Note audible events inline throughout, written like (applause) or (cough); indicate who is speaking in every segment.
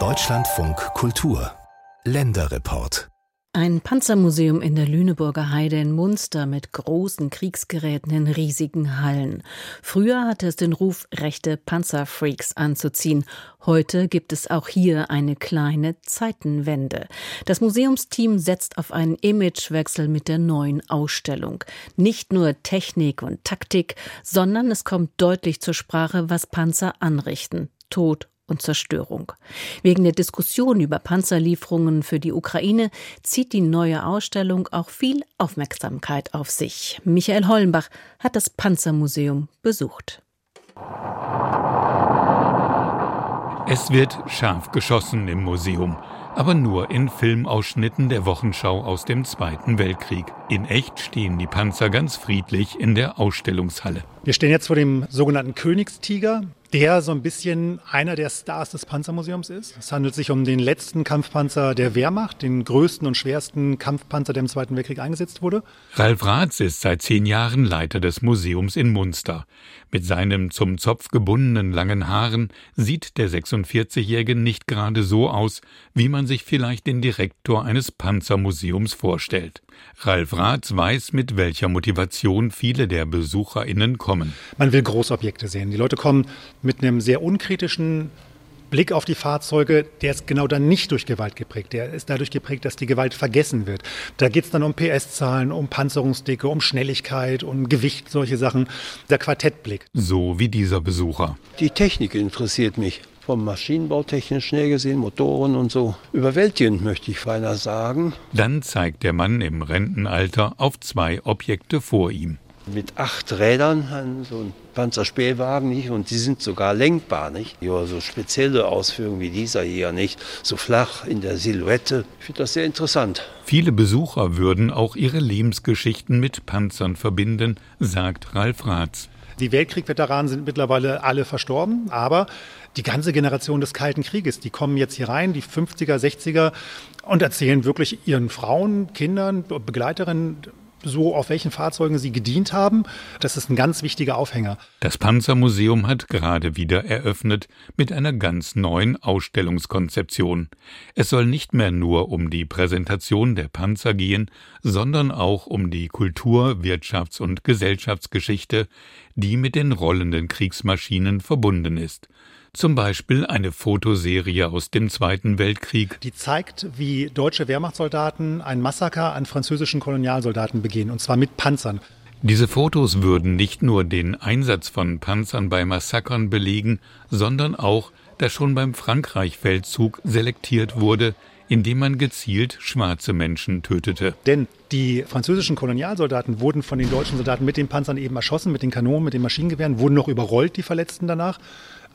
Speaker 1: Deutschlandfunk Kultur Länderreport
Speaker 2: ein Panzermuseum in der Lüneburger Heide in Munster mit großen Kriegsgeräten in riesigen Hallen. Früher hatte es den Ruf, rechte Panzerfreaks anzuziehen. Heute gibt es auch hier eine kleine Zeitenwende. Das Museumsteam setzt auf einen Imagewechsel mit der neuen Ausstellung. Nicht nur Technik und Taktik, sondern es kommt deutlich zur Sprache, was Panzer anrichten. Tod und Zerstörung. Wegen der Diskussion über Panzerlieferungen für die Ukraine zieht die neue Ausstellung auch viel Aufmerksamkeit auf sich. Michael Hollenbach hat das Panzermuseum besucht.
Speaker 3: Es wird scharf geschossen im Museum aber nur in Filmausschnitten der Wochenschau aus dem Zweiten Weltkrieg. In echt stehen die Panzer ganz friedlich in der Ausstellungshalle.
Speaker 4: Wir stehen jetzt vor dem sogenannten Königstiger, der so ein bisschen einer der Stars des Panzermuseums ist. Es handelt sich um den letzten Kampfpanzer der Wehrmacht, den größten und schwersten Kampfpanzer, der im Zweiten Weltkrieg eingesetzt wurde.
Speaker 3: Ralf Ratz ist seit zehn Jahren Leiter des Museums in Munster. Mit seinem zum Zopf gebundenen langen Haaren sieht der 46-Jährige nicht gerade so aus, wie man sich vielleicht den Direktor eines Panzermuseums vorstellt. Ralf Ratz weiß, mit welcher Motivation viele der BesucherInnen kommen.
Speaker 4: Man will Großobjekte sehen. Die Leute kommen mit einem sehr unkritischen Blick auf die Fahrzeuge, der ist genau dann nicht durch Gewalt geprägt. Der ist dadurch geprägt, dass die Gewalt vergessen wird. Da geht es dann um PS-Zahlen, um Panzerungsdicke, um Schnelligkeit, um Gewicht, solche Sachen. Der Quartettblick.
Speaker 3: So wie dieser Besucher.
Speaker 5: Die Technik interessiert mich. Vom Maschinenbau technisch schnell gesehen, Motoren und so. Überwältigend möchte ich beinahe sagen.
Speaker 3: Dann zeigt der Mann im Rentenalter auf zwei Objekte vor ihm
Speaker 5: mit acht Rädern, so ein Panzerspähwagen nicht, und die sind sogar lenkbar, nicht? Ja, so spezielle Ausführungen wie dieser hier nicht, so flach in der Silhouette. Ich finde das sehr interessant.
Speaker 3: Viele Besucher würden auch ihre Lebensgeschichten mit Panzern verbinden, sagt Ralf Ratz.
Speaker 4: Die Weltkriegveteranen sind mittlerweile alle verstorben, aber die ganze Generation des Kalten Krieges, die kommen jetzt hier rein, die 50er, 60er, und erzählen wirklich ihren Frauen, Kindern, Begleiterinnen so auf welchen Fahrzeugen sie gedient haben. Das ist ein ganz wichtiger Aufhänger.
Speaker 3: Das Panzermuseum hat gerade wieder eröffnet mit einer ganz neuen Ausstellungskonzeption. Es soll nicht mehr nur um die Präsentation der Panzer gehen, sondern auch um die Kultur-, Wirtschafts- und Gesellschaftsgeschichte, die mit den rollenden Kriegsmaschinen verbunden ist. Zum Beispiel eine Fotoserie aus dem Zweiten Weltkrieg.
Speaker 4: Die zeigt, wie deutsche Wehrmachtssoldaten ein Massaker an französischen Kolonialsoldaten begehen, und zwar mit Panzern.
Speaker 3: Diese Fotos würden nicht nur den Einsatz von Panzern bei Massakern belegen, sondern auch, dass schon beim Frankreich-Feldzug selektiert wurde, indem man gezielt schwarze Menschen tötete.
Speaker 4: Denn die französischen Kolonialsoldaten wurden von den deutschen Soldaten mit den Panzern eben erschossen, mit den Kanonen, mit den Maschinengewehren, wurden noch überrollt, die Verletzten danach.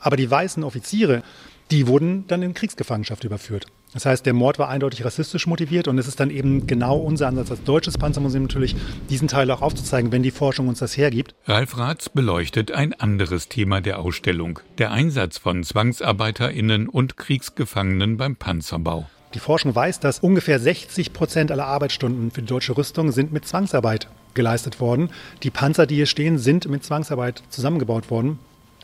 Speaker 4: Aber die weißen Offiziere, die wurden dann in Kriegsgefangenschaft überführt. Das heißt, der Mord war eindeutig rassistisch motiviert und es ist dann eben genau unser Ansatz als deutsches Panzermuseum natürlich, diesen Teil auch aufzuzeigen, wenn die Forschung uns das hergibt.
Speaker 3: Ralf Ratz beleuchtet ein anderes Thema der Ausstellung, der Einsatz von ZwangsarbeiterInnen und Kriegsgefangenen beim Panzerbau.
Speaker 4: Die Forschung weiß, dass ungefähr 60 Prozent aller Arbeitsstunden für die deutsche Rüstung sind mit Zwangsarbeit geleistet worden. Die Panzer, die hier stehen, sind mit Zwangsarbeit zusammengebaut worden.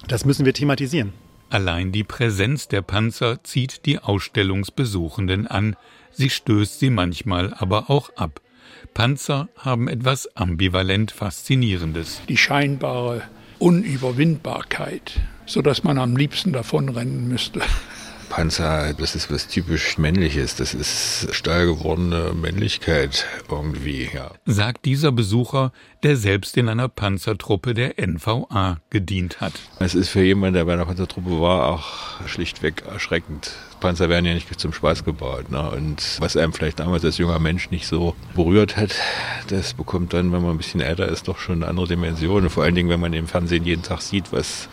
Speaker 4: Das müssen wir thematisieren.
Speaker 3: Allein die Präsenz der Panzer zieht die Ausstellungsbesuchenden an, sie stößt sie manchmal aber auch ab. Panzer haben etwas ambivalent Faszinierendes.
Speaker 6: Die scheinbare Unüberwindbarkeit, sodass man am liebsten davonrennen müsste. (laughs)
Speaker 7: Panzer, das ist was typisch Männliches. Das ist steil gewordene Männlichkeit irgendwie, ja.
Speaker 3: Sagt dieser Besucher, der selbst in einer Panzertruppe der NVA gedient hat.
Speaker 7: Es ist für jemanden, der bei einer Panzertruppe war, auch schlichtweg erschreckend. Panzer werden ja nicht zum Spaß gebaut. Ne? Und was einem vielleicht damals als junger Mensch nicht so berührt hat, das bekommt dann, wenn man ein bisschen älter ist, doch schon eine andere Dimension. vor allen Dingen, wenn man im Fernsehen jeden Tag sieht, was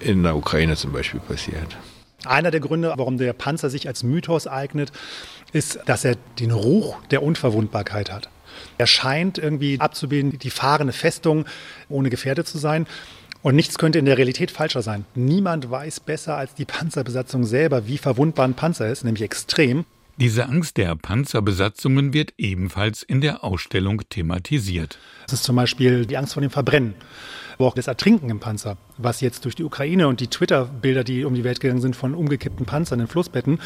Speaker 7: in der Ukraine zum Beispiel passiert.
Speaker 4: Einer der Gründe, warum der Panzer sich als Mythos eignet, ist, dass er den Ruch der Unverwundbarkeit hat. Er scheint irgendwie abzubilden, die fahrende Festung, ohne gefährdet zu sein. Und nichts könnte in der Realität falscher sein. Niemand weiß besser als die Panzerbesatzung selber, wie verwundbar ein Panzer ist, nämlich extrem.
Speaker 3: Diese Angst der Panzerbesatzungen wird ebenfalls in der Ausstellung thematisiert.
Speaker 4: Das ist zum Beispiel die Angst vor dem Verbrennen. Aber auch das Ertrinken im Panzer, was jetzt durch die Ukraine und die Twitter-Bilder, die um die Welt gegangen sind von umgekippten Panzern in Flussbetten,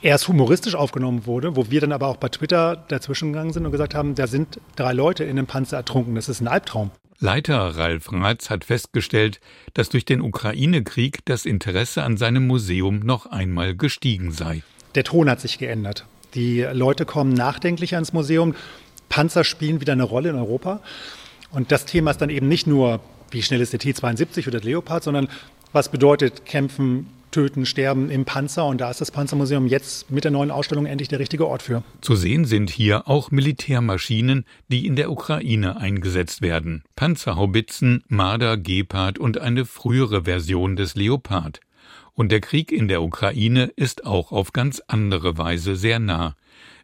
Speaker 4: erst humoristisch aufgenommen wurde, wo wir dann aber auch bei Twitter dazwischen gegangen sind und gesagt haben, da sind drei Leute in einem Panzer ertrunken. Das ist ein Albtraum.
Speaker 3: Leiter Ralf Ratz hat festgestellt, dass durch den Ukraine-Krieg das Interesse an seinem Museum noch einmal gestiegen sei.
Speaker 4: Der Ton hat sich geändert. Die Leute kommen nachdenklicher ins Museum. Panzer spielen wieder eine Rolle in Europa. Und das Thema ist dann eben nicht nur, wie schnell ist der T-72 oder der Leopard, sondern was bedeutet Kämpfen töten, sterben im Panzer. Und da ist das Panzermuseum jetzt mit der neuen Ausstellung endlich der richtige Ort für.
Speaker 3: Zu sehen sind hier auch Militärmaschinen, die in der Ukraine eingesetzt werden. Panzerhaubitzen, Marder, Gepard und eine frühere Version des Leopard. Und der Krieg in der Ukraine ist auch auf ganz andere Weise sehr nah.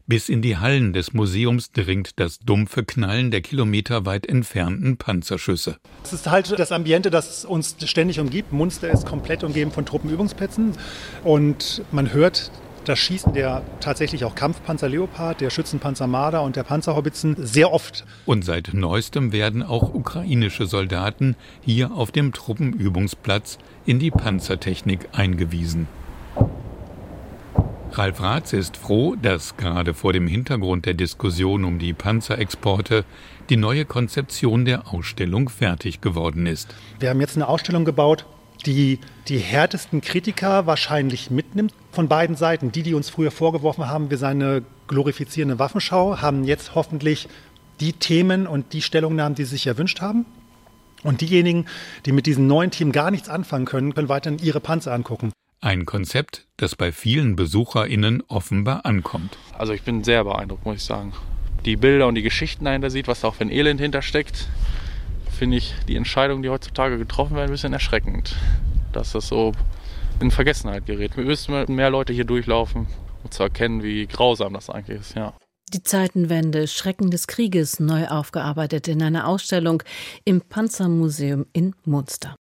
Speaker 3: Bis in die Hallen des Museums dringt das dumpfe Knallen der kilometerweit entfernten Panzerschüsse.
Speaker 4: Es ist halt das Ambiente, das uns ständig umgibt. Munster ist komplett umgeben von Truppenübungsplätzen und man hört das Schießen der tatsächlich auch Kampfpanzer Leopard, der Schützenpanzer Marder und der Panzerhaubitzen sehr oft.
Speaker 3: Und seit neuestem werden auch ukrainische Soldaten hier auf dem Truppenübungsplatz in die Panzertechnik eingewiesen. Ralf Ratz ist froh, dass gerade vor dem Hintergrund der Diskussion um die Panzerexporte die neue Konzeption der Ausstellung fertig geworden ist.
Speaker 4: Wir haben jetzt eine Ausstellung gebaut, die die härtesten Kritiker wahrscheinlich mitnimmt von beiden Seiten. Die, die uns früher vorgeworfen haben, wir seien eine glorifizierende Waffenschau, haben jetzt hoffentlich die Themen und die Stellungnahmen, die sie sich erwünscht haben. Und diejenigen, die mit diesem neuen Team gar nichts anfangen können, können weiterhin ihre Panzer angucken.
Speaker 3: Ein Konzept, das bei vielen BesucherInnen offenbar ankommt.
Speaker 8: Also ich bin sehr beeindruckt, muss ich sagen. Die Bilder und die Geschichten dahinter sieht, was da auch für ein Elend hintersteckt, finde ich die Entscheidungen, die heutzutage getroffen werden, ein bisschen erschreckend. Dass das so in Vergessenheit gerät. Wir müssen mehr Leute hier durchlaufen, um zu erkennen, wie grausam das eigentlich ist, ja.
Speaker 2: Die Zeitenwende, Schrecken des Krieges neu aufgearbeitet in einer Ausstellung im Panzermuseum in Munster.